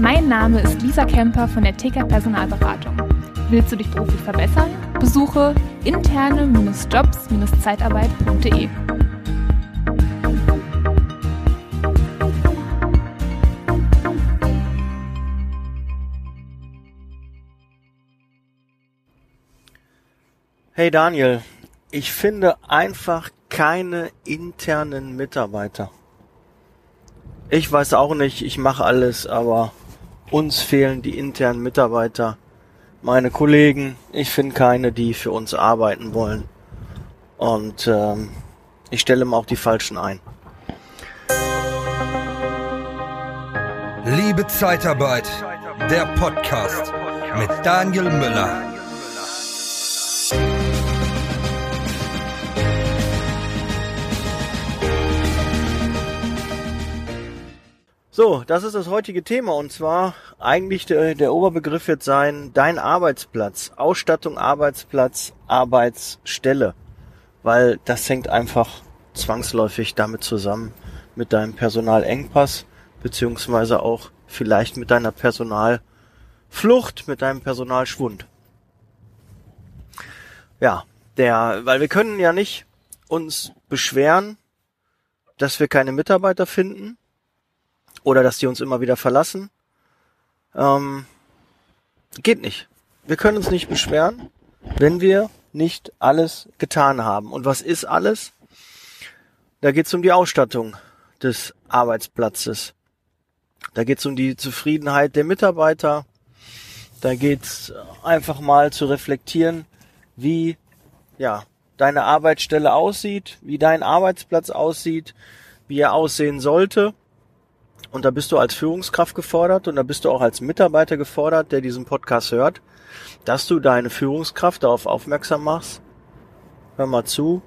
Mein Name ist Lisa Kemper von der TK Personalberatung. Willst du dich beruflich verbessern? Besuche interne-jobs-zeitarbeit.de. Hey Daniel, ich finde einfach keine internen Mitarbeiter. Ich weiß auch nicht, ich mache alles, aber uns fehlen die internen Mitarbeiter. Meine Kollegen, ich finde keine, die für uns arbeiten wollen. Und ähm, ich stelle mir auch die falschen ein. Liebe Zeitarbeit, der Podcast mit Daniel Müller. So, das ist das heutige Thema und zwar eigentlich der, der Oberbegriff wird sein dein Arbeitsplatz, Ausstattung, Arbeitsplatz, Arbeitsstelle, weil das hängt einfach zwangsläufig damit zusammen mit deinem Personalengpass beziehungsweise auch vielleicht mit deiner Personalflucht, mit deinem Personalschwund. Ja, der, weil wir können ja nicht uns beschweren, dass wir keine Mitarbeiter finden oder dass die uns immer wieder verlassen. Ähm, geht nicht. Wir können uns nicht beschweren, wenn wir nicht alles getan haben. Und was ist alles? Da geht es um die Ausstattung des Arbeitsplatzes. Da geht es um die Zufriedenheit der Mitarbeiter. Da geht es einfach mal zu reflektieren, wie ja deine Arbeitsstelle aussieht, wie dein Arbeitsplatz aussieht, wie er aussehen sollte und da bist du als Führungskraft gefordert und da bist du auch als Mitarbeiter gefordert, der diesen Podcast hört, dass du deine Führungskraft darauf aufmerksam machst. Hör mal zu,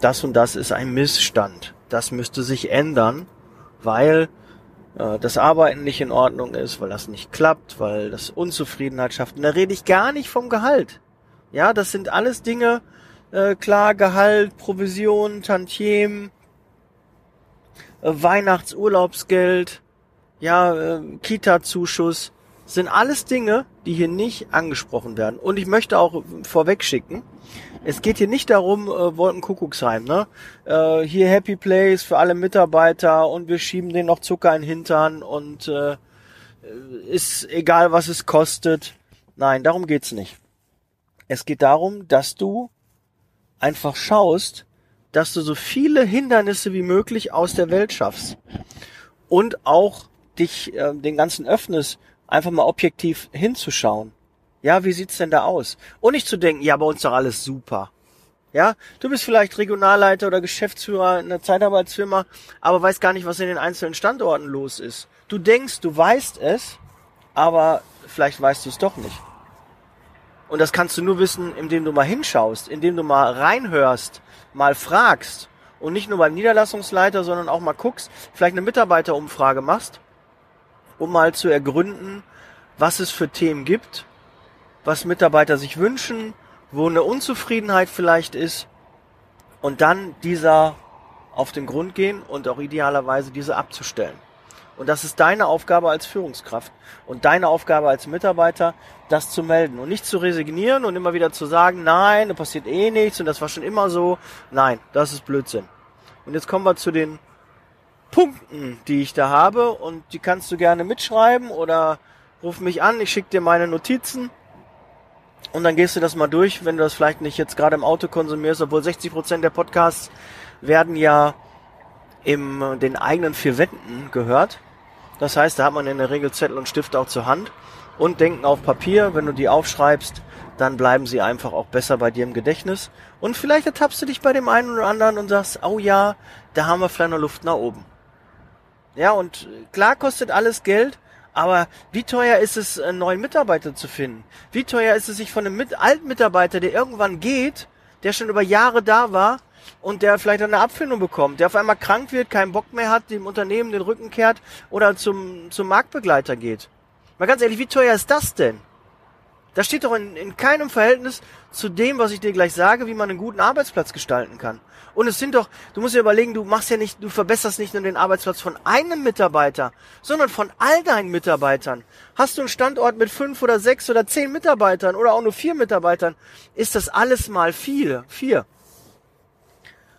das und das ist ein Missstand. Das müsste sich ändern, weil äh, das Arbeiten nicht in Ordnung ist, weil das nicht klappt, weil das Unzufriedenheit schafft. Und da rede ich gar nicht vom Gehalt. Ja, das sind alles Dinge, äh, klar, Gehalt, Provision, Tantiemen, äh, Weihnachtsurlaubsgeld, ja, äh, Kita-Zuschuss, sind alles Dinge, die hier nicht angesprochen werden. Und ich möchte auch vorweg schicken, es geht hier nicht darum, äh, Wolkenkuckucksheim, ne? Äh, hier Happy Place für alle Mitarbeiter und wir schieben denen noch Zucker in den Hintern und äh, ist egal, was es kostet. Nein, darum geht's nicht. Es geht darum, dass du einfach schaust, dass du so viele Hindernisse wie möglich aus der Welt schaffst und auch dich äh, den ganzen öffnest, einfach mal objektiv hinzuschauen. Ja, wie sieht's denn da aus? Und nicht zu denken, ja, bei uns doch alles super. Ja, du bist vielleicht Regionalleiter oder Geschäftsführer in einer Zeitarbeitsfirma, aber weißt gar nicht, was in den einzelnen Standorten los ist. Du denkst, du weißt es, aber vielleicht weißt du es doch nicht. Und das kannst du nur wissen, indem du mal hinschaust, indem du mal reinhörst, mal fragst und nicht nur beim Niederlassungsleiter, sondern auch mal guckst, vielleicht eine Mitarbeiterumfrage machst, um mal zu ergründen, was es für Themen gibt, was Mitarbeiter sich wünschen, wo eine Unzufriedenheit vielleicht ist und dann dieser auf den Grund gehen und auch idealerweise diese abzustellen. Und das ist deine Aufgabe als Führungskraft und deine Aufgabe als Mitarbeiter, das zu melden und nicht zu resignieren und immer wieder zu sagen, nein, da passiert eh nichts und das war schon immer so. Nein, das ist Blödsinn. Und jetzt kommen wir zu den Punkten, die ich da habe und die kannst du gerne mitschreiben oder ruf mich an, ich schicke dir meine Notizen und dann gehst du das mal durch, wenn du das vielleicht nicht jetzt gerade im Auto konsumierst, obwohl 60 Prozent der Podcasts werden ja in den eigenen vier Wänden gehört. Das heißt, da hat man in der Regel Zettel und Stift auch zur Hand und denken auf Papier. Wenn du die aufschreibst, dann bleiben sie einfach auch besser bei dir im Gedächtnis. Und vielleicht ertappst du dich bei dem einen oder anderen und sagst, oh ja, da haben wir vielleicht noch Luft nach oben. Ja, und klar kostet alles Geld, aber wie teuer ist es, einen neuen Mitarbeiter zu finden? Wie teuer ist es, sich von einem alten Mitarbeiter, der irgendwann geht, der schon über Jahre da war, und der vielleicht eine Abfindung bekommt, der auf einmal krank wird, keinen Bock mehr hat, dem Unternehmen den Rücken kehrt oder zum, zum Marktbegleiter geht. Mal ganz ehrlich, wie teuer ist das denn? Das steht doch in, in keinem Verhältnis zu dem, was ich dir gleich sage, wie man einen guten Arbeitsplatz gestalten kann. Und es sind doch, du musst dir überlegen, du machst ja nicht, du verbesserst nicht nur den Arbeitsplatz von einem Mitarbeiter, sondern von all deinen Mitarbeitern. Hast du einen Standort mit fünf oder sechs oder zehn Mitarbeitern oder auch nur vier Mitarbeitern, ist das alles mal viel, vier.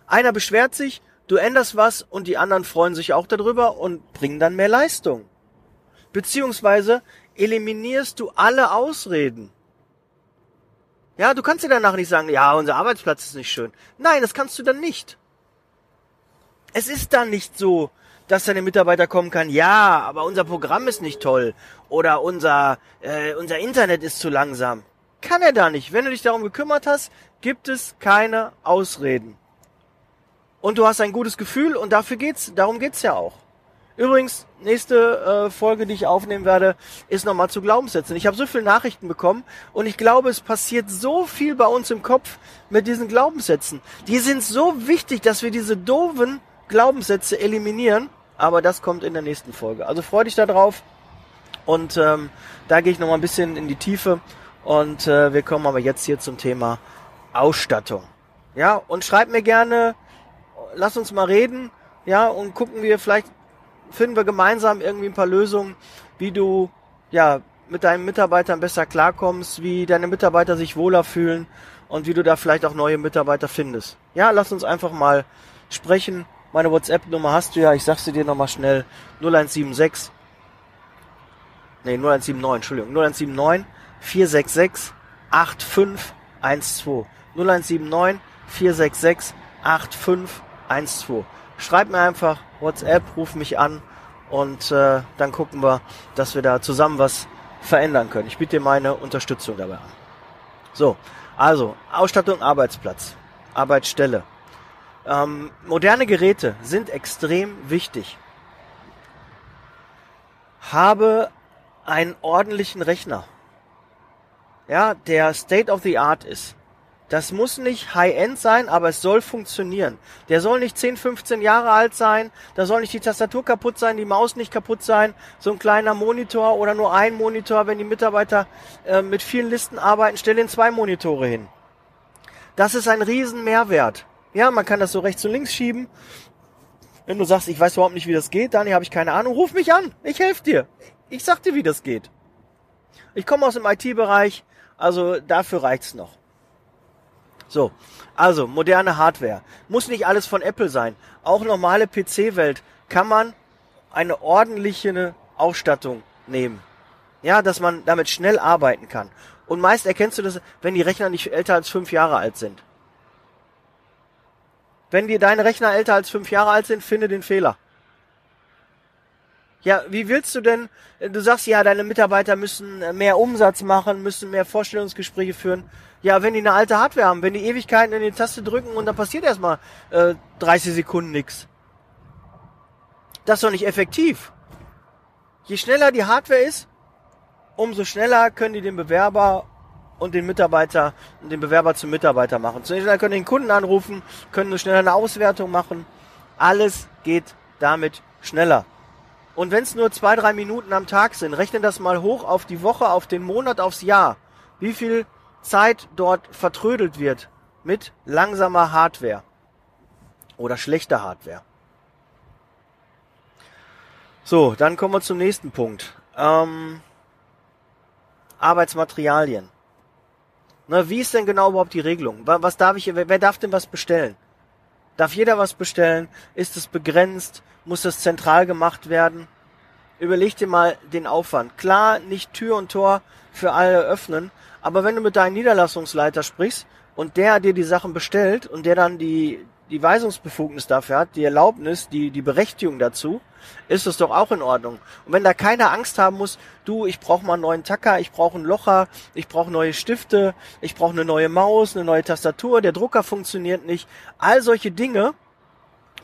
Einer beschwert sich, du änderst was und die anderen freuen sich auch darüber und bringen dann mehr Leistung. Beziehungsweise eliminierst du alle Ausreden. Ja, du kannst dir danach nicht sagen, ja, unser Arbeitsplatz ist nicht schön. Nein, das kannst du dann nicht. Es ist dann nicht so, dass deine Mitarbeiter kommen kann, ja, aber unser Programm ist nicht toll oder unser, äh, unser Internet ist zu langsam. Kann er da nicht. Wenn du dich darum gekümmert hast, gibt es keine Ausreden. Und du hast ein gutes Gefühl und dafür geht's, darum geht's ja auch. Übrigens, nächste äh, Folge, die ich aufnehmen werde, ist nochmal zu Glaubenssätzen. Ich habe so viele Nachrichten bekommen und ich glaube, es passiert so viel bei uns im Kopf mit diesen Glaubenssätzen. Die sind so wichtig, dass wir diese doofen Glaubenssätze eliminieren. Aber das kommt in der nächsten Folge. Also freu dich da drauf. Und ähm, da gehe ich nochmal ein bisschen in die Tiefe. Und äh, wir kommen aber jetzt hier zum Thema Ausstattung. Ja, und schreib mir gerne, lass uns mal reden. Ja, und gucken wir vielleicht finden wir gemeinsam irgendwie ein paar Lösungen, wie du ja mit deinen Mitarbeitern besser klarkommst, wie deine Mitarbeiter sich wohler fühlen und wie du da vielleicht auch neue Mitarbeiter findest. Ja, lass uns einfach mal sprechen. Meine WhatsApp-Nummer hast du ja, ich sag's dir nochmal schnell, 0176, nee, 0179, Entschuldigung, 0179 466 8512. 0179 466 8512. Schreib mir einfach WhatsApp, ruf mich an und äh, dann gucken wir, dass wir da zusammen was verändern können. Ich biete dir meine Unterstützung dabei an. So, also Ausstattung, Arbeitsplatz, Arbeitsstelle. Ähm, moderne Geräte sind extrem wichtig. Habe einen ordentlichen Rechner, ja, der State of the Art ist. Das muss nicht High-End sein, aber es soll funktionieren. Der soll nicht 10, 15 Jahre alt sein, da soll nicht die Tastatur kaputt sein, die Maus nicht kaputt sein, so ein kleiner Monitor oder nur ein Monitor, wenn die Mitarbeiter äh, mit vielen Listen arbeiten, stell den zwei Monitore hin. Das ist ein riesen Mehrwert. Ja, man kann das so rechts und links schieben. Wenn du sagst, ich weiß überhaupt nicht, wie das geht, Dani, habe ich keine Ahnung, ruf mich an. Ich helfe dir. Ich sag dir, wie das geht. Ich komme aus dem IT-Bereich, also dafür reicht's noch. So, also moderne Hardware. Muss nicht alles von Apple sein. Auch normale PC-Welt kann man eine ordentliche Ausstattung nehmen. Ja, dass man damit schnell arbeiten kann. Und meist erkennst du das, wenn die Rechner nicht älter als fünf Jahre alt sind. Wenn dir deine Rechner älter als fünf Jahre alt sind, finde den Fehler. Ja, wie willst du denn, du sagst ja, deine Mitarbeiter müssen mehr Umsatz machen, müssen mehr Vorstellungsgespräche führen. Ja, wenn die eine alte Hardware haben, wenn die Ewigkeiten in die Taste drücken und dann passiert erstmal äh, 30 Sekunden nix. Das ist doch nicht effektiv. Je schneller die Hardware ist, umso schneller können die den Bewerber und den Mitarbeiter, den Bewerber zum Mitarbeiter machen. Zunächst schneller können den Kunden anrufen, können schneller eine Auswertung machen. Alles geht damit schneller. Und wenn es nur zwei, drei Minuten am Tag sind, rechne das mal hoch auf die Woche, auf den Monat, aufs Jahr. Wie viel Zeit dort vertrödelt wird mit langsamer Hardware oder schlechter Hardware. So, dann kommen wir zum nächsten Punkt. Ähm, Arbeitsmaterialien. Na, wie ist denn genau überhaupt die Regelung? Was darf ich, wer, wer darf denn was bestellen? Darf jeder was bestellen? Ist es begrenzt? Muss das zentral gemacht werden? Überleg dir mal den Aufwand. Klar, nicht Tür und Tor für alle öffnen, aber wenn du mit deinem Niederlassungsleiter sprichst und der dir die Sachen bestellt und der dann die, die Weisungsbefugnis dafür hat, die Erlaubnis, die, die Berechtigung dazu, ist es doch auch in Ordnung. Und wenn da keiner Angst haben muss, du, ich brauche mal einen neuen Tacker, ich brauche einen Locher, ich brauche neue Stifte, ich brauche eine neue Maus, eine neue Tastatur, der Drucker funktioniert nicht. All solche Dinge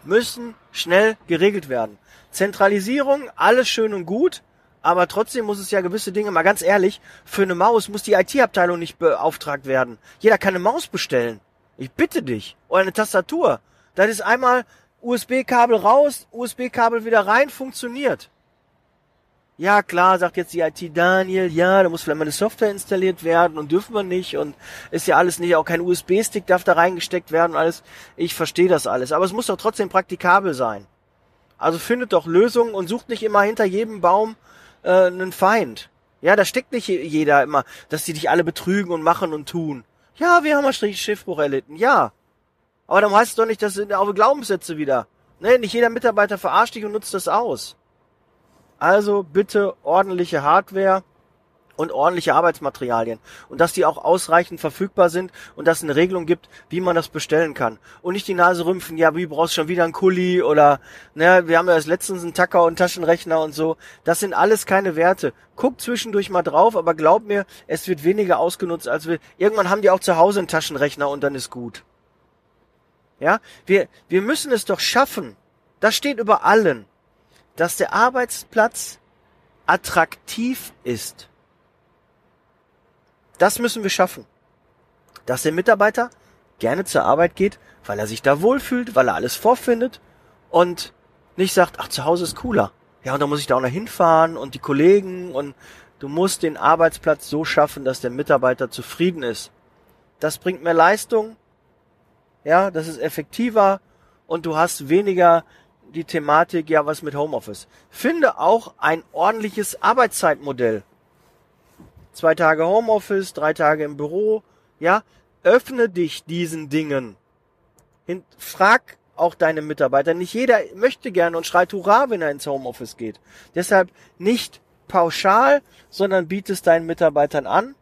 müssen schnell geregelt werden. Zentralisierung, alles schön und gut, aber trotzdem muss es ja gewisse Dinge, mal ganz ehrlich, für eine Maus muss die IT-Abteilung nicht beauftragt werden. Jeder kann eine Maus bestellen. Ich bitte dich. Oder eine Tastatur. Das ist einmal USB-Kabel raus, USB-Kabel wieder rein, funktioniert. Ja, klar, sagt jetzt die IT Daniel, ja, da muss vielleicht mal eine Software installiert werden und dürfen wir nicht und ist ja alles nicht, auch kein USB-Stick darf da reingesteckt werden und alles. Ich verstehe das alles, aber es muss doch trotzdem praktikabel sein. Also findet doch Lösungen und sucht nicht immer hinter jedem Baum äh, einen Feind. Ja, da steckt nicht jeder immer, dass die dich alle betrügen und machen und tun. Ja, wir haben ein Schiffbruch erlitten, ja. Aber dann heißt es doch nicht, dass sind auch Glaubenssätze wieder. Ne, nicht jeder Mitarbeiter verarscht dich und nutzt das aus. Also bitte ordentliche Hardware und ordentliche Arbeitsmaterialien und dass die auch ausreichend verfügbar sind und dass es eine Regelung gibt, wie man das bestellen kann und nicht die Nase rümpfen, ja, wie brauchst du schon wieder einen Kuli oder ne, wir haben ja erst letztens einen Tacker und Taschenrechner und so. Das sind alles keine Werte. Guck zwischendurch mal drauf, aber glaub mir, es wird weniger ausgenutzt als wir. Irgendwann haben die auch zu Hause einen Taschenrechner und dann ist gut. Ja, wir wir müssen es doch schaffen. Das steht über allen, dass der Arbeitsplatz attraktiv ist das müssen wir schaffen. Dass der Mitarbeiter gerne zur Arbeit geht, weil er sich da wohlfühlt, weil er alles vorfindet und nicht sagt, ach, zu Hause ist cooler. Ja, und da muss ich da auch noch hinfahren und die Kollegen und du musst den Arbeitsplatz so schaffen, dass der Mitarbeiter zufrieden ist. Das bringt mehr Leistung, ja, das ist effektiver und du hast weniger die Thematik, ja, was mit Homeoffice. Finde auch ein ordentliches Arbeitszeitmodell zwei Tage Homeoffice, drei Tage im Büro, ja, öffne dich diesen Dingen. Frag auch deine Mitarbeiter. Nicht jeder möchte gerne und schreit Hurra, wenn er ins Homeoffice geht. Deshalb nicht pauschal, sondern bietest deinen Mitarbeitern an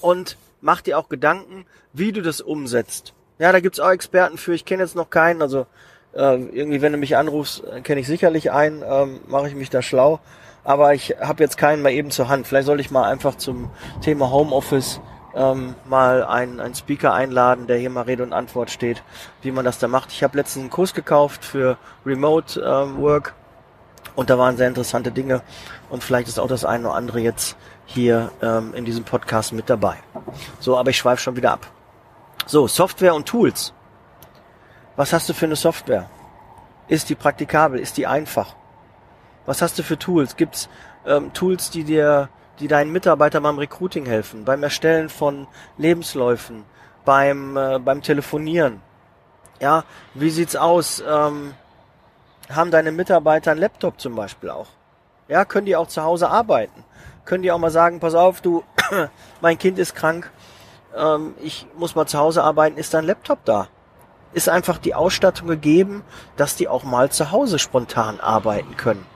und mach dir auch Gedanken, wie du das umsetzt. Ja, da gibt's auch Experten für. Ich kenne jetzt noch keinen. Also äh, irgendwie, wenn du mich anrufst, kenne ich sicherlich einen. Ähm, Mache ich mich da schlau aber ich habe jetzt keinen mal eben zur Hand. Vielleicht soll ich mal einfach zum Thema Homeoffice ähm, mal einen, einen Speaker einladen, der hier mal Rede und Antwort steht, wie man das da macht. Ich habe letztens einen Kurs gekauft für Remote ähm, Work und da waren sehr interessante Dinge und vielleicht ist auch das eine oder andere jetzt hier ähm, in diesem Podcast mit dabei. So, aber ich schweife schon wieder ab. So, Software und Tools. Was hast du für eine Software? Ist die praktikabel? Ist die einfach? Was hast du für Tools? Gibt's ähm, Tools, die dir, die deinen Mitarbeitern beim Recruiting helfen, beim Erstellen von Lebensläufen, beim äh, beim Telefonieren? Ja, wie sieht's aus? Ähm, haben deine Mitarbeiter einen Laptop zum Beispiel auch? Ja, können die auch zu Hause arbeiten? Können die auch mal sagen, pass auf, du, mein Kind ist krank, ähm, ich muss mal zu Hause arbeiten, ist dein Laptop da? Ist einfach die Ausstattung gegeben, dass die auch mal zu Hause spontan arbeiten können?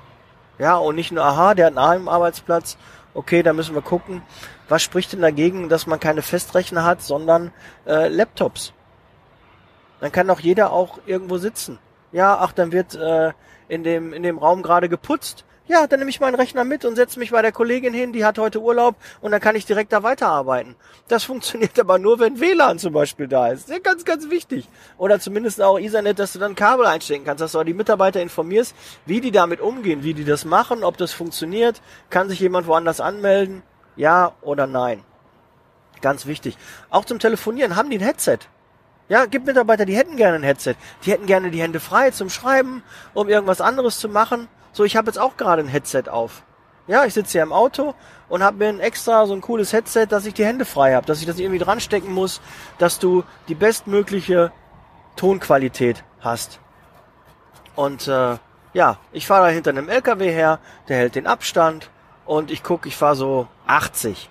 Ja, und nicht nur, aha, der hat einen Arbeitsplatz, okay, da müssen wir gucken. Was spricht denn dagegen, dass man keine Festrechner hat, sondern äh, Laptops? Dann kann doch jeder auch irgendwo sitzen. Ja, ach, dann wird äh, in dem in dem Raum gerade geputzt. Ja, dann nehme ich meinen Rechner mit und setze mich bei der Kollegin hin, die hat heute Urlaub und dann kann ich direkt da weiterarbeiten. Das funktioniert aber nur, wenn WLAN zum Beispiel da ist. Sehr ganz, ganz wichtig. Oder zumindest auch Ethernet, dass du dann Kabel einstecken kannst, dass du auch die Mitarbeiter informierst, wie die damit umgehen, wie die das machen, ob das funktioniert. Kann sich jemand woanders anmelden? Ja oder nein? Ganz wichtig. Auch zum Telefonieren haben die ein Headset. Ja, gibt Mitarbeiter, die hätten gerne ein Headset. Die hätten gerne die Hände frei zum Schreiben, um irgendwas anderes zu machen. So, ich habe jetzt auch gerade ein Headset auf. Ja, ich sitze hier im Auto und habe mir ein extra so ein cooles Headset, dass ich die Hände frei habe, dass ich das irgendwie dran stecken muss, dass du die bestmögliche Tonqualität hast. Und äh, ja, ich fahre da hinter einem LKW her, der hält den Abstand und ich gucke, ich fahre so 80.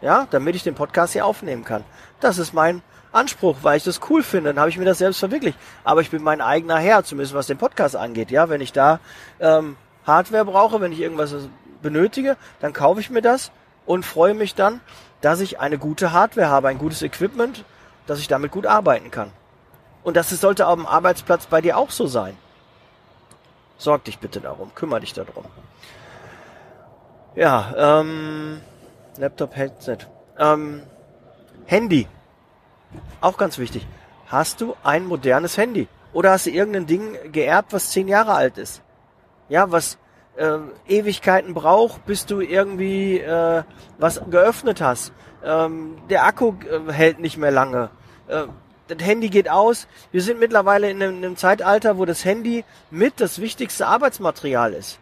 Ja, damit ich den Podcast hier aufnehmen kann. Das ist mein Anspruch, weil ich das cool finde, dann habe ich mir das selbst verwirklicht. Aber ich bin mein eigener Herr, zumindest was den Podcast angeht. Ja, wenn ich da ähm, Hardware brauche, wenn ich irgendwas benötige, dann kaufe ich mir das und freue mich dann, dass ich eine gute Hardware habe, ein gutes Equipment, dass ich damit gut arbeiten kann. Und das sollte auf dem Arbeitsplatz bei dir auch so sein. Sorg dich bitte darum, kümmere dich darum. Ja, ähm, Laptop, Headset. Ähm, Handy. Auch ganz wichtig. Hast du ein modernes Handy? Oder hast du irgendein Ding geerbt, was zehn Jahre alt ist? Ja, was äh, Ewigkeiten braucht, bis du irgendwie äh, was geöffnet hast. Ähm, der Akku äh, hält nicht mehr lange. Äh, das Handy geht aus. Wir sind mittlerweile in einem, in einem Zeitalter, wo das Handy mit das wichtigste Arbeitsmaterial ist.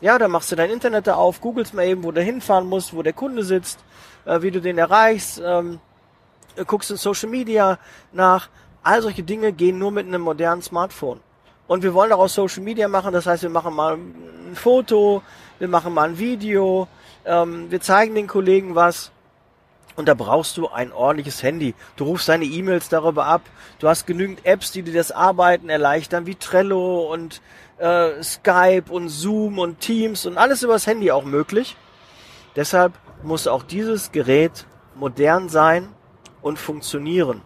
Ja, dann machst du dein Internet da auf, googelst mal eben, wo du hinfahren musst, wo der Kunde sitzt, äh, wie du den erreichst, ähm, guckst in Social Media nach. All solche Dinge gehen nur mit einem modernen Smartphone. Und wir wollen daraus Social Media machen, das heißt, wir machen mal ein Foto, wir machen mal ein Video, ähm, wir zeigen den Kollegen was. Und da brauchst du ein ordentliches Handy. Du rufst deine E-Mails darüber ab. Du hast genügend Apps, die dir das Arbeiten erleichtern, wie Trello und äh, Skype und Zoom und Teams und alles übers Handy auch möglich. Deshalb muss auch dieses Gerät modern sein und funktionieren.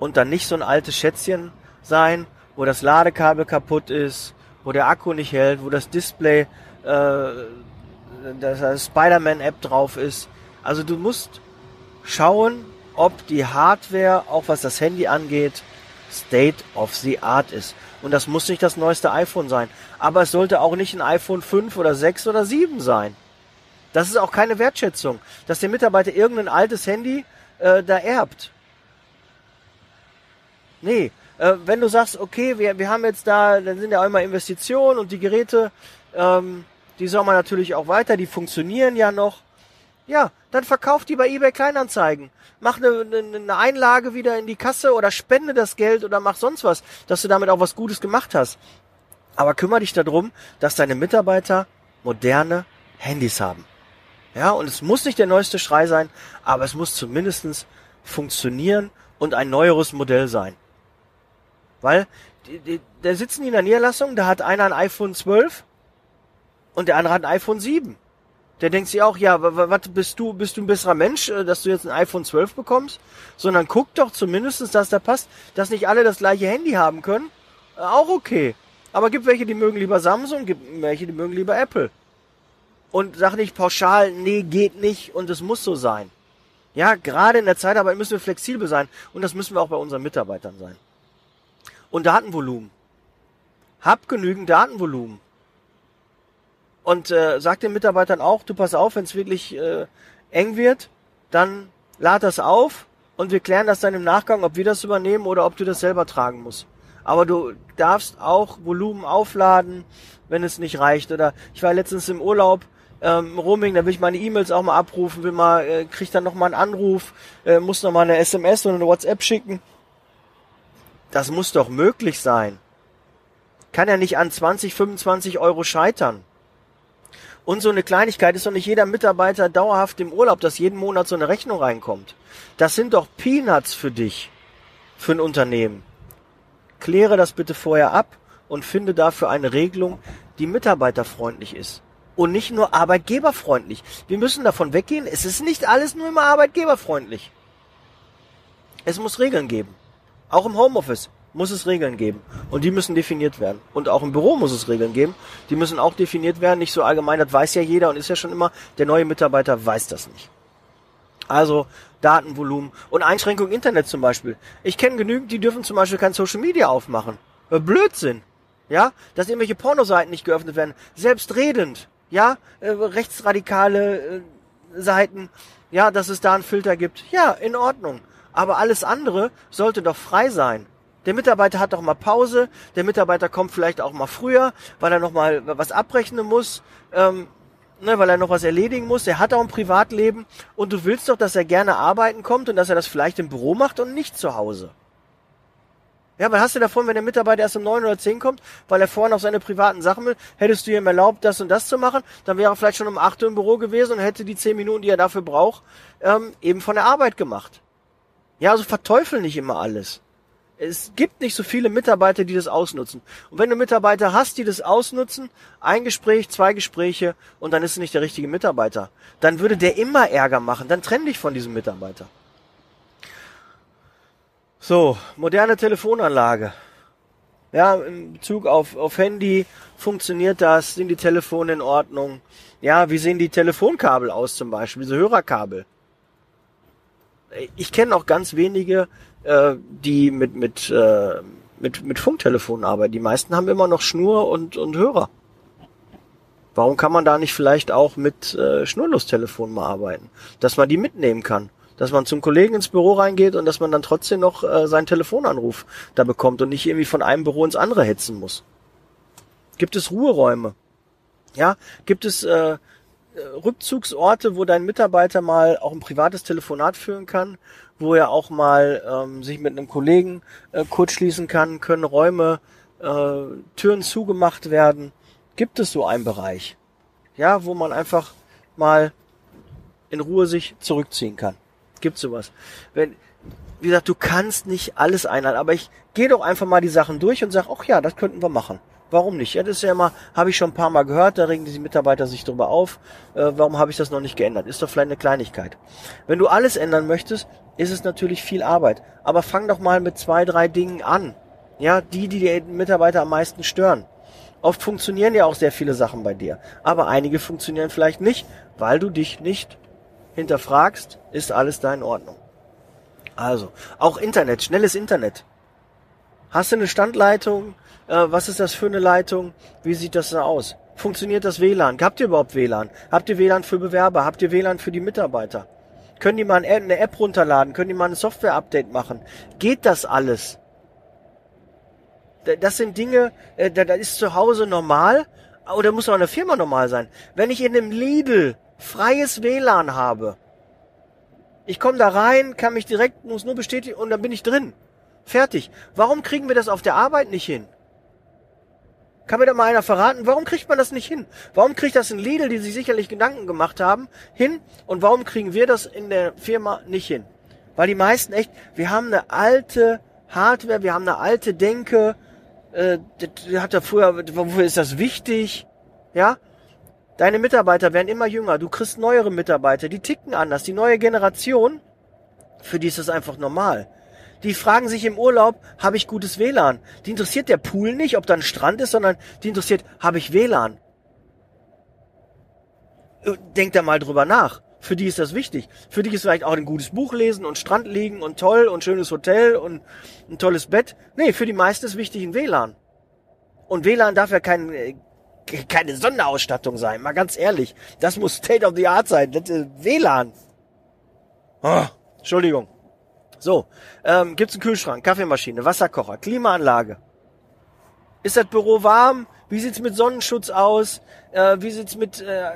Und dann nicht so ein altes Schätzchen sein, wo das Ladekabel kaputt ist, wo der Akku nicht hält, wo das Display, äh, das Spider-Man-App drauf ist. Also du musst schauen, ob die Hardware, auch was das Handy angeht, State of the Art ist. Und das muss nicht das neueste iPhone sein. Aber es sollte auch nicht ein iPhone 5 oder 6 oder 7 sein. Das ist auch keine Wertschätzung, dass der Mitarbeiter irgendein altes Handy äh, da erbt. Nee, äh, wenn du sagst, okay, wir, wir haben jetzt da, dann sind ja auch immer Investitionen und die Geräte, ähm, die soll man natürlich auch weiter, die funktionieren ja noch. Ja, dann verkauf die bei eBay Kleinanzeigen. Mach eine, eine, eine Einlage wieder in die Kasse oder spende das Geld oder mach sonst was, dass du damit auch was Gutes gemacht hast. Aber kümmere dich darum, dass deine Mitarbeiter moderne Handys haben. Ja, und es muss nicht der neueste Schrei sein, aber es muss zumindestens funktionieren und ein neueres Modell sein. Weil, die, die, da sitzen die in der Niederlassung, da hat einer ein iPhone 12 und der andere hat ein iPhone 7. Der denkt sich auch, ja, was bist du, bist du ein besserer Mensch, äh, dass du jetzt ein iPhone 12 bekommst? Sondern guck doch zumindestens, dass da passt, dass nicht alle das gleiche Handy haben können. Äh, auch okay. Aber gibt welche, die mögen lieber Samsung, gibt welche, die mögen lieber Apple. Und sag nicht pauschal, nee, geht nicht und es muss so sein. Ja, gerade in der Zeitarbeit müssen wir flexibel sein und das müssen wir auch bei unseren Mitarbeitern sein. Und Datenvolumen. Hab genügend Datenvolumen. Und äh, sag den Mitarbeitern auch, du pass auf, wenn es wirklich äh, eng wird, dann lad das auf und wir klären das dann im Nachgang, ob wir das übernehmen oder ob du das selber tragen musst. Aber du darfst auch Volumen aufladen, wenn es nicht reicht. Oder ich war letztens im Urlaub, ähm, Roaming, da will ich meine E-Mails auch mal abrufen, will mal, äh, krieg dann noch mal einen Anruf, äh, muss noch mal eine SMS oder eine WhatsApp schicken. Das muss doch möglich sein. Kann ja nicht an 20, 25 Euro scheitern. Und so eine Kleinigkeit ist doch nicht jeder Mitarbeiter dauerhaft im Urlaub, dass jeden Monat so eine Rechnung reinkommt. Das sind doch Peanuts für dich, für ein Unternehmen. Kläre das bitte vorher ab und finde dafür eine Regelung, die mitarbeiterfreundlich ist. Und nicht nur arbeitgeberfreundlich. Wir müssen davon weggehen, es ist nicht alles nur immer arbeitgeberfreundlich. Es muss Regeln geben. Auch im Homeoffice muss es Regeln geben. Und die müssen definiert werden. Und auch im Büro muss es Regeln geben. Die müssen auch definiert werden. Nicht so allgemein, das weiß ja jeder und ist ja schon immer. Der neue Mitarbeiter weiß das nicht. Also Datenvolumen und Einschränkung Internet zum Beispiel. Ich kenne genügend, die dürfen zum Beispiel kein Social Media aufmachen. Blödsinn. Ja, dass irgendwelche Pornoseiten nicht geöffnet werden. Selbstredend. Ja, äh, rechtsradikale äh, Seiten. Ja, dass es da einen Filter gibt. Ja, in Ordnung. Aber alles andere sollte doch frei sein. Der Mitarbeiter hat doch mal Pause, der Mitarbeiter kommt vielleicht auch mal früher, weil er noch mal was abrechnen muss, ähm, ne, weil er noch was erledigen muss. Er hat auch ein Privatleben und du willst doch, dass er gerne arbeiten kommt und dass er das vielleicht im Büro macht und nicht zu Hause. Ja, weil hast du davon, wenn der Mitarbeiter erst um neun oder zehn kommt, weil er vorher noch seine privaten Sachen will, hättest du ihm erlaubt, das und das zu machen, dann wäre er vielleicht schon um acht Uhr im Büro gewesen und hätte die zehn Minuten, die er dafür braucht, ähm, eben von der Arbeit gemacht. Ja, also verteufel nicht immer alles es gibt nicht so viele Mitarbeiter, die das ausnutzen. Und wenn du Mitarbeiter hast, die das ausnutzen, ein Gespräch, zwei Gespräche und dann ist es nicht der richtige Mitarbeiter, dann würde der immer Ärger machen. Dann trenn dich von diesem Mitarbeiter. So, moderne Telefonanlage. Ja, in Bezug auf, auf Handy funktioniert das, sind die Telefone in Ordnung. Ja, wie sehen die Telefonkabel aus zum Beispiel, diese Hörerkabel? Ich kenne auch ganz wenige, äh, die mit mit äh, mit mit Funktelefonen arbeiten. Die meisten haben immer noch Schnur und und Hörer. Warum kann man da nicht vielleicht auch mit äh, Schnurlostelefonen mal arbeiten, dass man die mitnehmen kann? Dass man zum Kollegen ins Büro reingeht und dass man dann trotzdem noch äh, seinen Telefonanruf da bekommt und nicht irgendwie von einem Büro ins andere hetzen muss. Gibt es Ruheräume? Ja, gibt es äh, Rückzugsorte, wo dein Mitarbeiter mal auch ein privates Telefonat führen kann, wo er auch mal ähm, sich mit einem Kollegen äh, kurz schließen kann, können Räume, äh, Türen zugemacht werden. Gibt es so einen Bereich? Ja, wo man einfach mal in Ruhe sich zurückziehen kann. Gibt sowas. Wenn, wie gesagt, du kannst nicht alles einhalten, aber ich gehe doch einfach mal die Sachen durch und sag, ach ja, das könnten wir machen. Warum nicht? Ja, das ist ja immer, habe ich schon ein paar Mal gehört, da regen die Mitarbeiter sich drüber auf. Äh, warum habe ich das noch nicht geändert? Ist doch vielleicht eine Kleinigkeit. Wenn du alles ändern möchtest, ist es natürlich viel Arbeit. Aber fang doch mal mit zwei, drei Dingen an. Ja, die, die die Mitarbeiter am meisten stören. Oft funktionieren ja auch sehr viele Sachen bei dir. Aber einige funktionieren vielleicht nicht, weil du dich nicht hinterfragst, ist alles da in Ordnung. Also, auch Internet, schnelles Internet. Hast du eine Standleitung? Äh, was ist das für eine Leitung? Wie sieht das da aus? Funktioniert das WLAN? Habt ihr überhaupt WLAN? Habt ihr WLAN für Bewerber? Habt ihr WLAN für die Mitarbeiter? Können die mal eine App runterladen? Können die mal ein Software-Update machen? Geht das alles? Das sind Dinge, äh, das ist zu Hause normal, oder muss auch in der Firma normal sein. Wenn ich in einem Lidl freies WLAN habe, ich komme da rein, kann mich direkt, muss nur bestätigen und dann bin ich drin. Fertig. Warum kriegen wir das auf der Arbeit nicht hin? Kann mir da mal einer verraten, warum kriegt man das nicht hin? Warum kriegt das ein Lidl, die sich sicherlich Gedanken gemacht haben, hin? Und warum kriegen wir das in der Firma nicht hin? Weil die meisten echt, wir haben eine alte Hardware, wir haben eine alte Denke, äh, das hat er früher, wofür ist das wichtig? Ja? Deine Mitarbeiter werden immer jünger, du kriegst neuere Mitarbeiter, die ticken anders, die neue Generation, für die ist das einfach normal. Die fragen sich im Urlaub, habe ich gutes WLAN? Die interessiert der Pool nicht, ob da ein Strand ist, sondern die interessiert, habe ich WLAN? Äh, denk da mal drüber nach. Für die ist das wichtig. Für die ist vielleicht auch ein gutes Buch lesen und Strand liegen und toll und schönes Hotel und ein tolles Bett. Nee, für die meisten ist wichtig ein WLAN. Und WLAN darf ja kein, äh, keine Sonderausstattung sein, mal ganz ehrlich. Das muss State of the Art sein. Das ist WLAN. Oh, Entschuldigung. So, ähm, gibt's einen Kühlschrank, Kaffeemaschine, Wasserkocher, Klimaanlage. Ist das Büro warm? Wie sieht's mit Sonnenschutz aus? Äh, wie sieht's mit äh,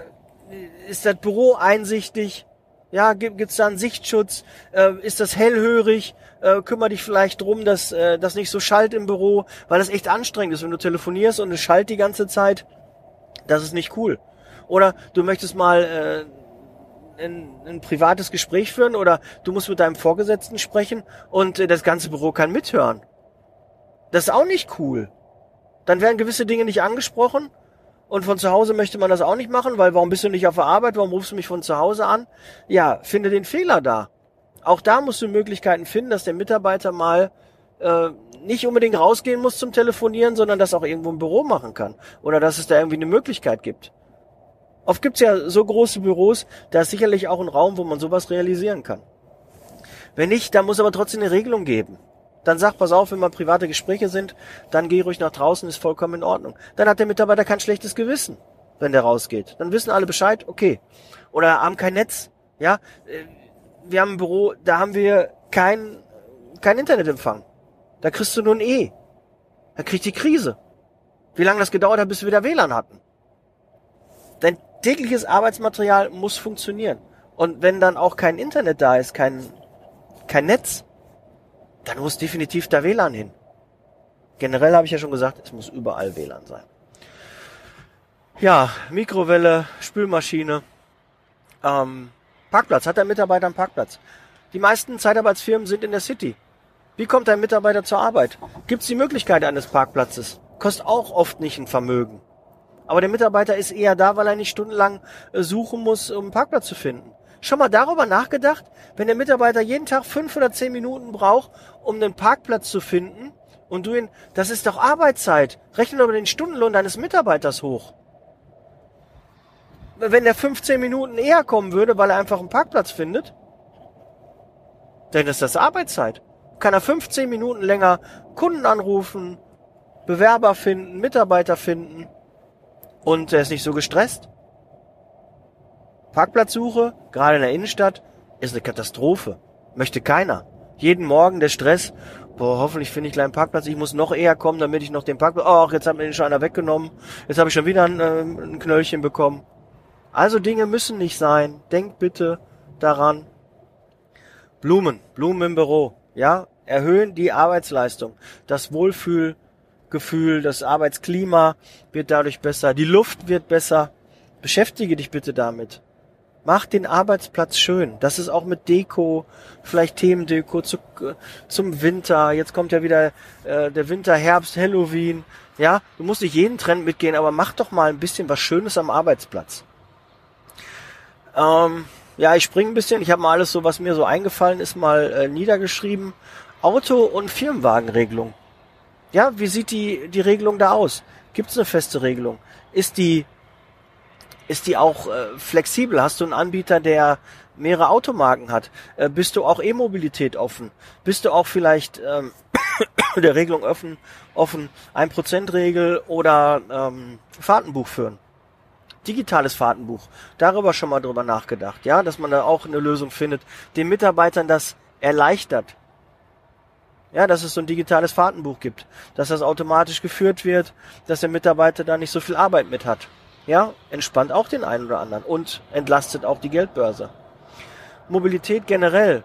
ist das Büro einsichtig? Ja, gibt's da einen Sichtschutz? Äh, ist das hellhörig? Äh, kümmere dich vielleicht drum, dass äh, das nicht so schallt im Büro, weil das echt anstrengend ist, wenn du telefonierst und es schallt die ganze Zeit. Das ist nicht cool. Oder du möchtest mal äh, ein, ein privates Gespräch führen oder du musst mit deinem Vorgesetzten sprechen und äh, das ganze Büro kann mithören. Das ist auch nicht cool. Dann werden gewisse Dinge nicht angesprochen und von zu Hause möchte man das auch nicht machen, weil warum bist du nicht auf der Arbeit, warum rufst du mich von zu Hause an? Ja, finde den Fehler da. Auch da musst du Möglichkeiten finden, dass der Mitarbeiter mal äh, nicht unbedingt rausgehen muss zum Telefonieren, sondern das auch irgendwo im Büro machen kann. Oder dass es da irgendwie eine Möglichkeit gibt. Oft gibt's ja so große Büros, da ist sicherlich auch ein Raum, wo man sowas realisieren kann. Wenn nicht, dann muss aber trotzdem eine Regelung geben. Dann sag, pass auf, wenn mal private Gespräche sind, dann geh ruhig nach draußen, ist vollkommen in Ordnung. Dann hat der Mitarbeiter kein schlechtes Gewissen, wenn der rausgeht. Dann wissen alle Bescheid, okay. Oder haben kein Netz, ja. Äh, wir haben ein Büro, da haben wir kein, kein Internetempfang. Da kriegst du nur ein E. Da kriegt die Krise. Wie lange das gedauert hat, bis wir wieder WLAN hatten. Dein tägliches Arbeitsmaterial muss funktionieren. Und wenn dann auch kein Internet da ist, kein, kein Netz, dann muss definitiv da WLAN hin. Generell habe ich ja schon gesagt, es muss überall WLAN sein. Ja, Mikrowelle, Spülmaschine, ähm, Parkplatz. Hat der Mitarbeiter einen Parkplatz? Die meisten Zeitarbeitsfirmen sind in der City. Wie kommt ein Mitarbeiter zur Arbeit? Gibt es die Möglichkeit eines Parkplatzes? Kostet auch oft nicht ein Vermögen. Aber der Mitarbeiter ist eher da, weil er nicht stundenlang äh, suchen muss, um einen Parkplatz zu finden. Schon mal darüber nachgedacht, wenn der Mitarbeiter jeden Tag fünf oder zehn Minuten braucht, um einen Parkplatz zu finden, und du ihn, das ist doch Arbeitszeit. Rechne aber den Stundenlohn deines Mitarbeiters hoch. Wenn der 15 Minuten eher kommen würde, weil er einfach einen Parkplatz findet, dann ist das Arbeitszeit. Kann er 15 Minuten länger Kunden anrufen, Bewerber finden, Mitarbeiter finden und er ist nicht so gestresst. Parkplatzsuche, gerade in der Innenstadt, ist eine Katastrophe. Möchte keiner. Jeden Morgen der Stress, boah, hoffentlich finde ich einen kleinen Parkplatz, ich muss noch eher kommen, damit ich noch den Parkplatz, ach, jetzt hat mir den schon einer weggenommen, jetzt habe ich schon wieder ein, äh, ein Knöllchen bekommen. Also Dinge müssen nicht sein. Denkt bitte daran. Blumen, Blumen im Büro, ja, erhöhen die Arbeitsleistung, das Wohlfühlgefühl, das Arbeitsklima wird dadurch besser, die Luft wird besser. Beschäftige dich bitte damit. Mach den Arbeitsplatz schön. Das ist auch mit Deko, vielleicht Themendeko zu, zum Winter. Jetzt kommt ja wieder äh, der Winter, Herbst, Halloween. Ja, du musst nicht jeden Trend mitgehen, aber mach doch mal ein bisschen was Schönes am Arbeitsplatz. Ähm, ja, ich springe ein bisschen. Ich habe mal alles so, was mir so eingefallen ist, mal äh, niedergeschrieben. Auto- und Firmenwagenregelung. Ja, wie sieht die, die Regelung da aus? Gibt es eine feste Regelung? Ist die ist die auch äh, flexibel? Hast du einen Anbieter, der mehrere Automarken hat? Äh, bist du auch E-Mobilität offen? Bist du auch vielleicht ähm, der Regelung offen, offen 1%-Regel oder ähm, Fahrtenbuch führen? Digitales Fahrtenbuch. Darüber schon mal drüber nachgedacht, ja, dass man da auch eine Lösung findet, den Mitarbeitern das erleichtert. Ja, dass es so ein digitales Fahrtenbuch gibt, dass das automatisch geführt wird, dass der Mitarbeiter da nicht so viel Arbeit mit hat ja, entspannt auch den einen oder anderen und entlastet auch die Geldbörse. Mobilität generell.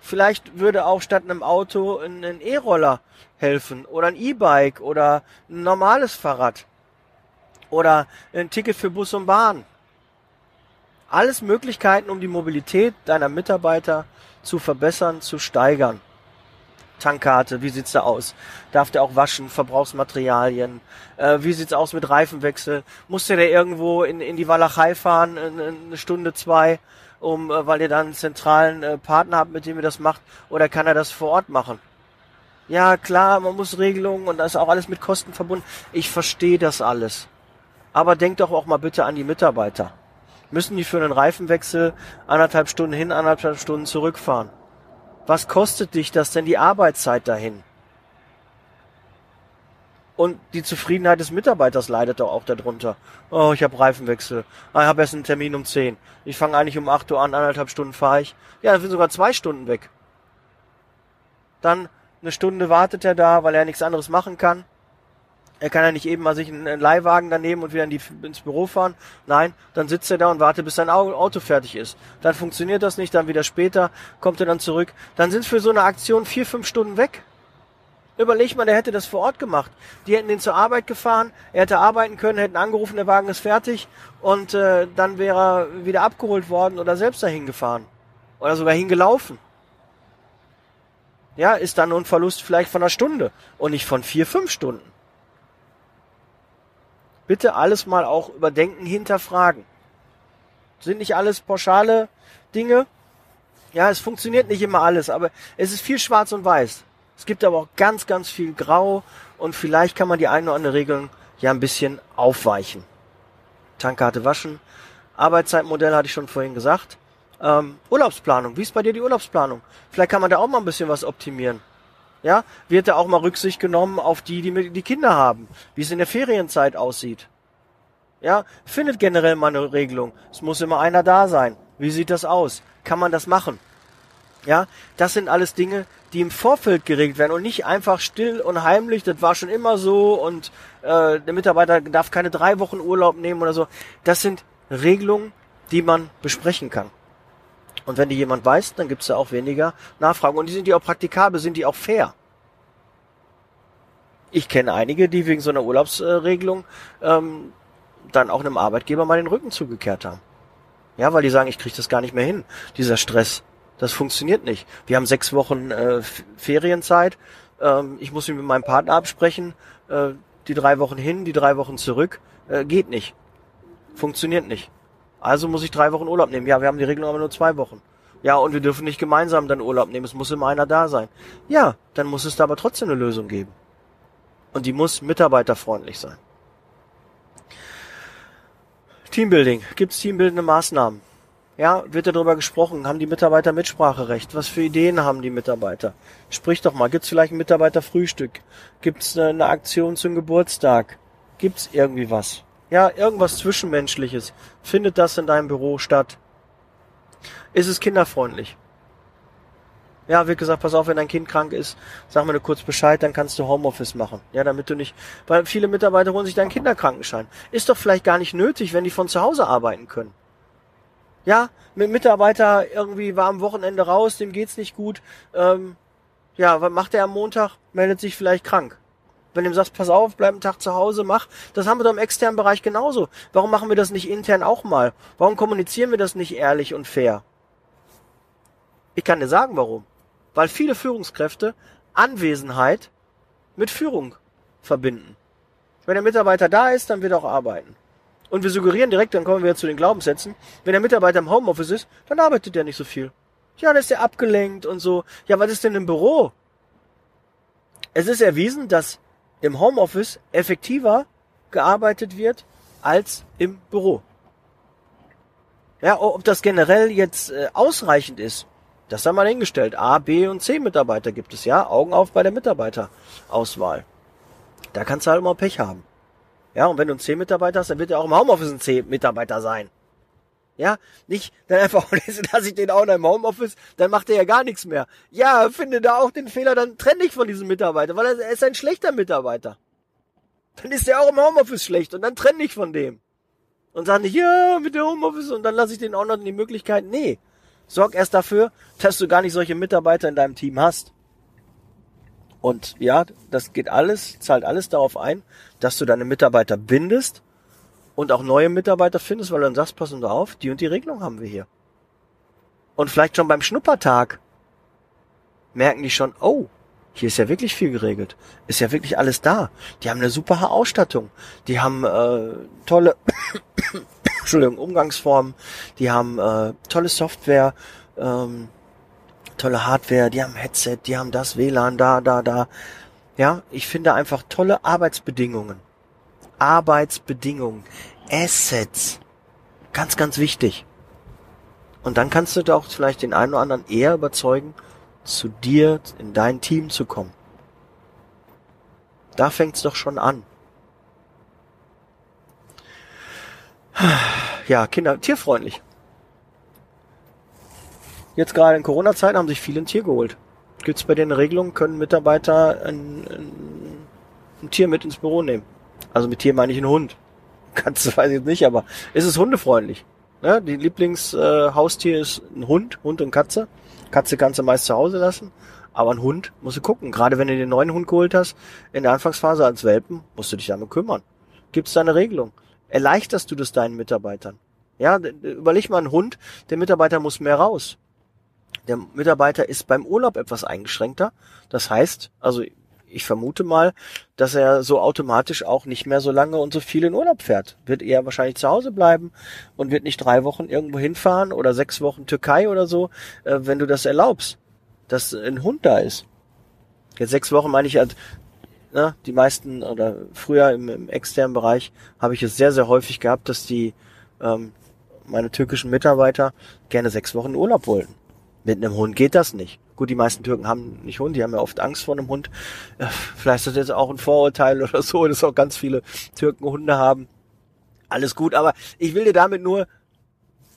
Vielleicht würde auch statt einem Auto ein E-Roller helfen oder ein E-Bike oder ein normales Fahrrad oder ein Ticket für Bus und Bahn. Alles Möglichkeiten, um die Mobilität deiner Mitarbeiter zu verbessern, zu steigern. Tankkarte, wie sieht's da aus? Darf der auch waschen, Verbrauchsmaterialien? Äh, wie sieht's aus mit Reifenwechsel? Muss der irgendwo in, in die Walachei fahren, eine Stunde, zwei, um, äh, weil ihr da einen zentralen äh, Partner habt, mit dem ihr das macht? Oder kann er das vor Ort machen? Ja, klar, man muss Regelungen und da ist auch alles mit Kosten verbunden. Ich verstehe das alles. Aber denkt doch auch mal bitte an die Mitarbeiter. Müssen die für einen Reifenwechsel anderthalb Stunden hin, anderthalb Stunden zurückfahren? Was kostet dich das denn die Arbeitszeit dahin? Und die Zufriedenheit des Mitarbeiters leidet doch auch darunter. Oh, ich habe Reifenwechsel. Ah, ich habe erst einen Termin um 10. Ich fange eigentlich um 8 Uhr an, anderthalb Stunden fahre ich. Ja, dann sind sogar zwei Stunden weg. Dann eine Stunde wartet er da, weil er nichts anderes machen kann. Er kann ja nicht eben mal sich einen Leihwagen daneben und wieder in die, ins Büro fahren. Nein, dann sitzt er da und wartet, bis sein Auto fertig ist. Dann funktioniert das nicht, dann wieder später kommt er dann zurück. Dann sind für so eine Aktion vier, fünf Stunden weg. Überleg mal, der hätte das vor Ort gemacht. Die hätten ihn zur Arbeit gefahren, er hätte arbeiten können, hätten angerufen, der Wagen ist fertig und äh, dann wäre er wieder abgeholt worden oder selbst dahin gefahren. Oder sogar hingelaufen. Ja, ist dann nur ein Verlust vielleicht von einer Stunde und nicht von vier, fünf Stunden bitte alles mal auch überdenken, hinterfragen. Sind nicht alles pauschale Dinge? Ja, es funktioniert nicht immer alles, aber es ist viel schwarz und weiß. Es gibt aber auch ganz, ganz viel Grau und vielleicht kann man die eine oder andere Regeln ja ein bisschen aufweichen. Tankkarte waschen. Arbeitszeitmodell hatte ich schon vorhin gesagt. Ähm, Urlaubsplanung. Wie ist bei dir die Urlaubsplanung? Vielleicht kann man da auch mal ein bisschen was optimieren. Ja, wird da auch mal Rücksicht genommen auf die, die die Kinder haben, wie es in der Ferienzeit aussieht. Ja, findet generell mal eine Regelung. Es muss immer einer da sein. Wie sieht das aus? Kann man das machen? Ja, das sind alles Dinge, die im Vorfeld geregelt werden und nicht einfach still und heimlich, das war schon immer so und äh, der Mitarbeiter darf keine drei Wochen Urlaub nehmen oder so. Das sind Regelungen, die man besprechen kann. Und wenn die jemand weiß, dann gibt es ja auch weniger Nachfragen. Und die sind die auch praktikabel, sind die auch fair. Ich kenne einige, die wegen so einer Urlaubsregelung ähm, dann auch einem Arbeitgeber mal den Rücken zugekehrt haben. Ja, weil die sagen, ich kriege das gar nicht mehr hin, dieser Stress. Das funktioniert nicht. Wir haben sechs Wochen äh, Ferienzeit. Ähm, ich muss mich mit meinem Partner absprechen. Äh, die drei Wochen hin, die drei Wochen zurück. Äh, geht nicht. Funktioniert nicht. Also muss ich drei Wochen Urlaub nehmen. Ja, wir haben die Regelung aber nur zwei Wochen. Ja, und wir dürfen nicht gemeinsam dann Urlaub nehmen. Es muss immer einer da sein. Ja, dann muss es da aber trotzdem eine Lösung geben. Und die muss mitarbeiterfreundlich sein. Teambuilding. Gibt es teambildende Maßnahmen? Ja, wird darüber gesprochen? Haben die Mitarbeiter Mitspracherecht? Was für Ideen haben die Mitarbeiter? Sprich doch mal. Gibt es vielleicht ein Mitarbeiterfrühstück? Gibt es eine, Aktion zum Geburtstag? Gibt es irgendwie was? Ja, irgendwas Zwischenmenschliches. Findet das in deinem Büro statt? Ist es kinderfreundlich? Ja, wird gesagt, pass auf, wenn dein Kind krank ist, sag mir nur kurz Bescheid, dann kannst du Homeoffice machen. Ja, damit du nicht, weil viele Mitarbeiter holen sich deinen Kinderkrankenschein. Ist doch vielleicht gar nicht nötig, wenn die von zu Hause arbeiten können. Ja, mit Mitarbeiter irgendwie war am Wochenende raus, dem geht's nicht gut. Ähm, ja, was macht er am Montag? Meldet sich vielleicht krank. Wenn du ihm sagst, pass auf, bleib einen Tag zu Hause, mach. Das haben wir doch im externen Bereich genauso. Warum machen wir das nicht intern auch mal? Warum kommunizieren wir das nicht ehrlich und fair? Ich kann dir sagen, warum. Weil viele Führungskräfte Anwesenheit mit Führung verbinden. Wenn der Mitarbeiter da ist, dann wird er auch arbeiten. Und wir suggerieren direkt, dann kommen wir zu den Glaubenssätzen, wenn der Mitarbeiter im Homeoffice ist, dann arbeitet er nicht so viel. Ja, dann ist er abgelenkt und so. Ja, was ist denn im Büro? Es ist erwiesen, dass im Homeoffice effektiver gearbeitet wird als im Büro. Ja, ob das generell jetzt äh, ausreichend ist, das sei mal hingestellt. A, B und C Mitarbeiter gibt es, ja. Augen auf bei der Mitarbeiterauswahl. Da kannst du halt immer Pech haben. Ja, und wenn du einen C-Mitarbeiter hast, dann wird er auch im Homeoffice ein C-Mitarbeiter sein. Ja, nicht dann einfach, lasse ich den auch noch im Homeoffice, dann macht er ja gar nichts mehr. Ja, finde da auch den Fehler, dann trenn dich von diesem Mitarbeiter, weil er, ist ein schlechter Mitarbeiter. Dann ist er auch im Homeoffice schlecht und dann trenn dich von dem. Und sag nicht, ja, mit dem Homeoffice und dann lasse ich den auch noch die Möglichkeit. Nee. Sorg erst dafür, dass du gar nicht solche Mitarbeiter in deinem Team hast. Und ja, das geht alles, zahlt alles darauf ein, dass du deine Mitarbeiter bindest und auch neue Mitarbeiter findest, weil du dann sagst, pass uns auf, die und die Regelung haben wir hier. Und vielleicht schon beim Schnuppertag merken die schon, oh, hier ist ja wirklich viel geregelt. Ist ja wirklich alles da. Die haben eine super Ausstattung. Die haben äh, tolle Entschuldigung, Umgangsformen. Die haben äh, tolle Software, ähm, tolle Hardware. Die haben Headset, die haben das WLAN da, da, da. Ja, ich finde einfach tolle Arbeitsbedingungen. Arbeitsbedingungen. Assets. Ganz, ganz wichtig. Und dann kannst du da auch vielleicht den einen oder anderen eher überzeugen, zu dir, in dein Team zu kommen. Da fängt's doch schon an. Ja, Kinder, tierfreundlich. Jetzt gerade in Corona-Zeiten haben sich viele ein Tier geholt. Gibt's bei den Regelungen, können Mitarbeiter ein, ein, ein Tier mit ins Büro nehmen. Also mit Tier meine ich einen Hund. Katze weiß ich jetzt nicht, aber es ist hundefreundlich. Ja, die Lieblingshaustier äh, ist ein Hund, Hund und Katze. Katze kannst du meist zu Hause lassen, aber ein Hund musst du gucken. Gerade wenn du den neuen Hund geholt hast, in der Anfangsphase als Welpen, musst du dich damit kümmern. Gibt's da eine Regelung? Erleichterst du das deinen Mitarbeitern? Ja, überleg mal einen Hund, der Mitarbeiter muss mehr raus. Der Mitarbeiter ist beim Urlaub etwas eingeschränkter. Das heißt, also ich vermute mal, dass er so automatisch auch nicht mehr so lange und so viel in Urlaub fährt. Wird eher wahrscheinlich zu Hause bleiben und wird nicht drei Wochen irgendwo hinfahren oder sechs Wochen Türkei oder so, äh, wenn du das erlaubst, dass ein Hund da ist. Jetzt sechs Wochen meine ich halt, ne, die meisten oder früher im, im externen Bereich habe ich es sehr, sehr häufig gehabt, dass die ähm, meine türkischen Mitarbeiter gerne sechs Wochen Urlaub wollten. Mit einem Hund geht das nicht. Gut, die meisten Türken haben nicht Hund, die haben ja oft Angst vor einem Hund. Vielleicht ist das jetzt auch ein Vorurteil oder so, dass auch ganz viele Türken Hunde haben. Alles gut, aber ich will dir damit nur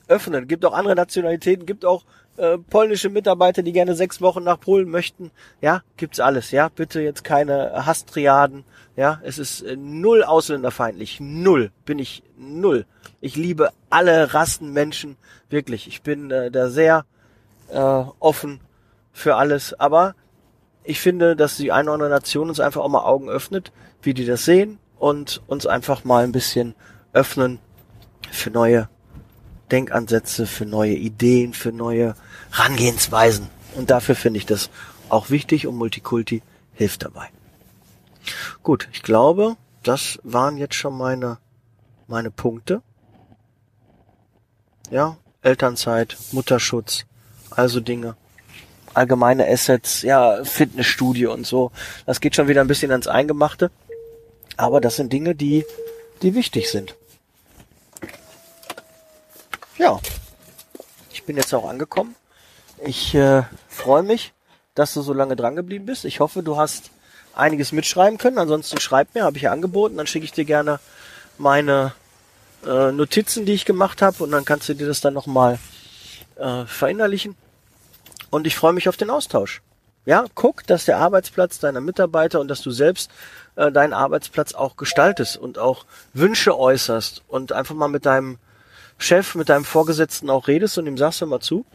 öffnen. Gibt auch andere Nationalitäten, gibt auch äh, polnische Mitarbeiter, die gerne sechs Wochen nach Polen möchten. Ja, gibt's alles. Ja, bitte jetzt keine Hasstriaden. Ja, es ist äh, null ausländerfeindlich. Null. Bin ich null. Ich liebe alle Rassen Menschen. Wirklich. Ich bin äh, da sehr äh, offen für alles. Aber ich finde, dass die eine oder andere Nation uns einfach auch mal Augen öffnet, wie die das sehen und uns einfach mal ein bisschen öffnen für neue Denkansätze, für neue Ideen, für neue Rangehensweisen. Und dafür finde ich das auch wichtig und Multikulti hilft dabei. Gut, ich glaube, das waren jetzt schon meine, meine Punkte. Ja, Elternzeit, Mutterschutz, also Dinge. Allgemeine Assets, ja, Fitnessstudio und so. Das geht schon wieder ein bisschen ans Eingemachte. Aber das sind Dinge, die, die wichtig sind. Ja. Ich bin jetzt auch angekommen. Ich äh, freue mich, dass du so lange dran geblieben bist. Ich hoffe, du hast einiges mitschreiben können. Ansonsten schreib mir, habe ich ja angeboten. Dann schicke ich dir gerne meine äh, Notizen, die ich gemacht habe, und dann kannst du dir das dann nochmal äh, verinnerlichen. Und ich freue mich auf den Austausch. Ja, guck, dass der Arbeitsplatz deiner Mitarbeiter und dass du selbst äh, deinen Arbeitsplatz auch gestaltest und auch Wünsche äußerst und einfach mal mit deinem Chef, mit deinem Vorgesetzten auch redest und ihm sagst du mal zu,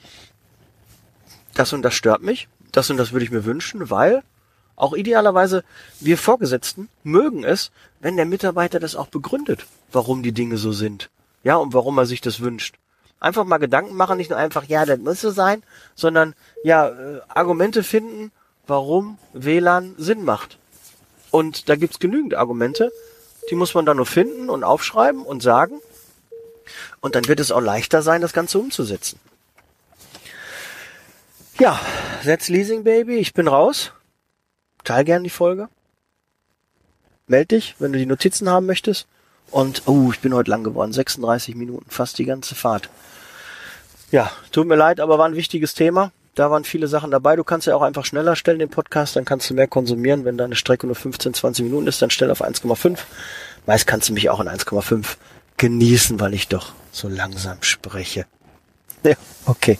das und das stört mich, das und das würde ich mir wünschen, weil auch idealerweise wir Vorgesetzten mögen es, wenn der Mitarbeiter das auch begründet, warum die Dinge so sind. Ja, und warum er sich das wünscht. Einfach mal Gedanken machen, nicht nur einfach, ja, das muss so sein, sondern ja, äh, Argumente finden, warum WLAN Sinn macht. Und da gibt's genügend Argumente, die muss man dann nur finden und aufschreiben und sagen. Und dann wird es auch leichter sein, das Ganze umzusetzen. Ja, that's Leasing Baby, ich bin raus. Teil gern die Folge. Meld dich, wenn du die Notizen haben möchtest. Und, oh, ich bin heute lang geworden. 36 Minuten, fast die ganze Fahrt. Ja, tut mir leid, aber war ein wichtiges Thema. Da waren viele Sachen dabei. Du kannst ja auch einfach schneller stellen, den Podcast, dann kannst du mehr konsumieren. Wenn deine Strecke nur 15, 20 Minuten ist, dann stell auf 1,5. Meist kannst du mich auch in 1,5 genießen, weil ich doch so langsam spreche. Ja, okay.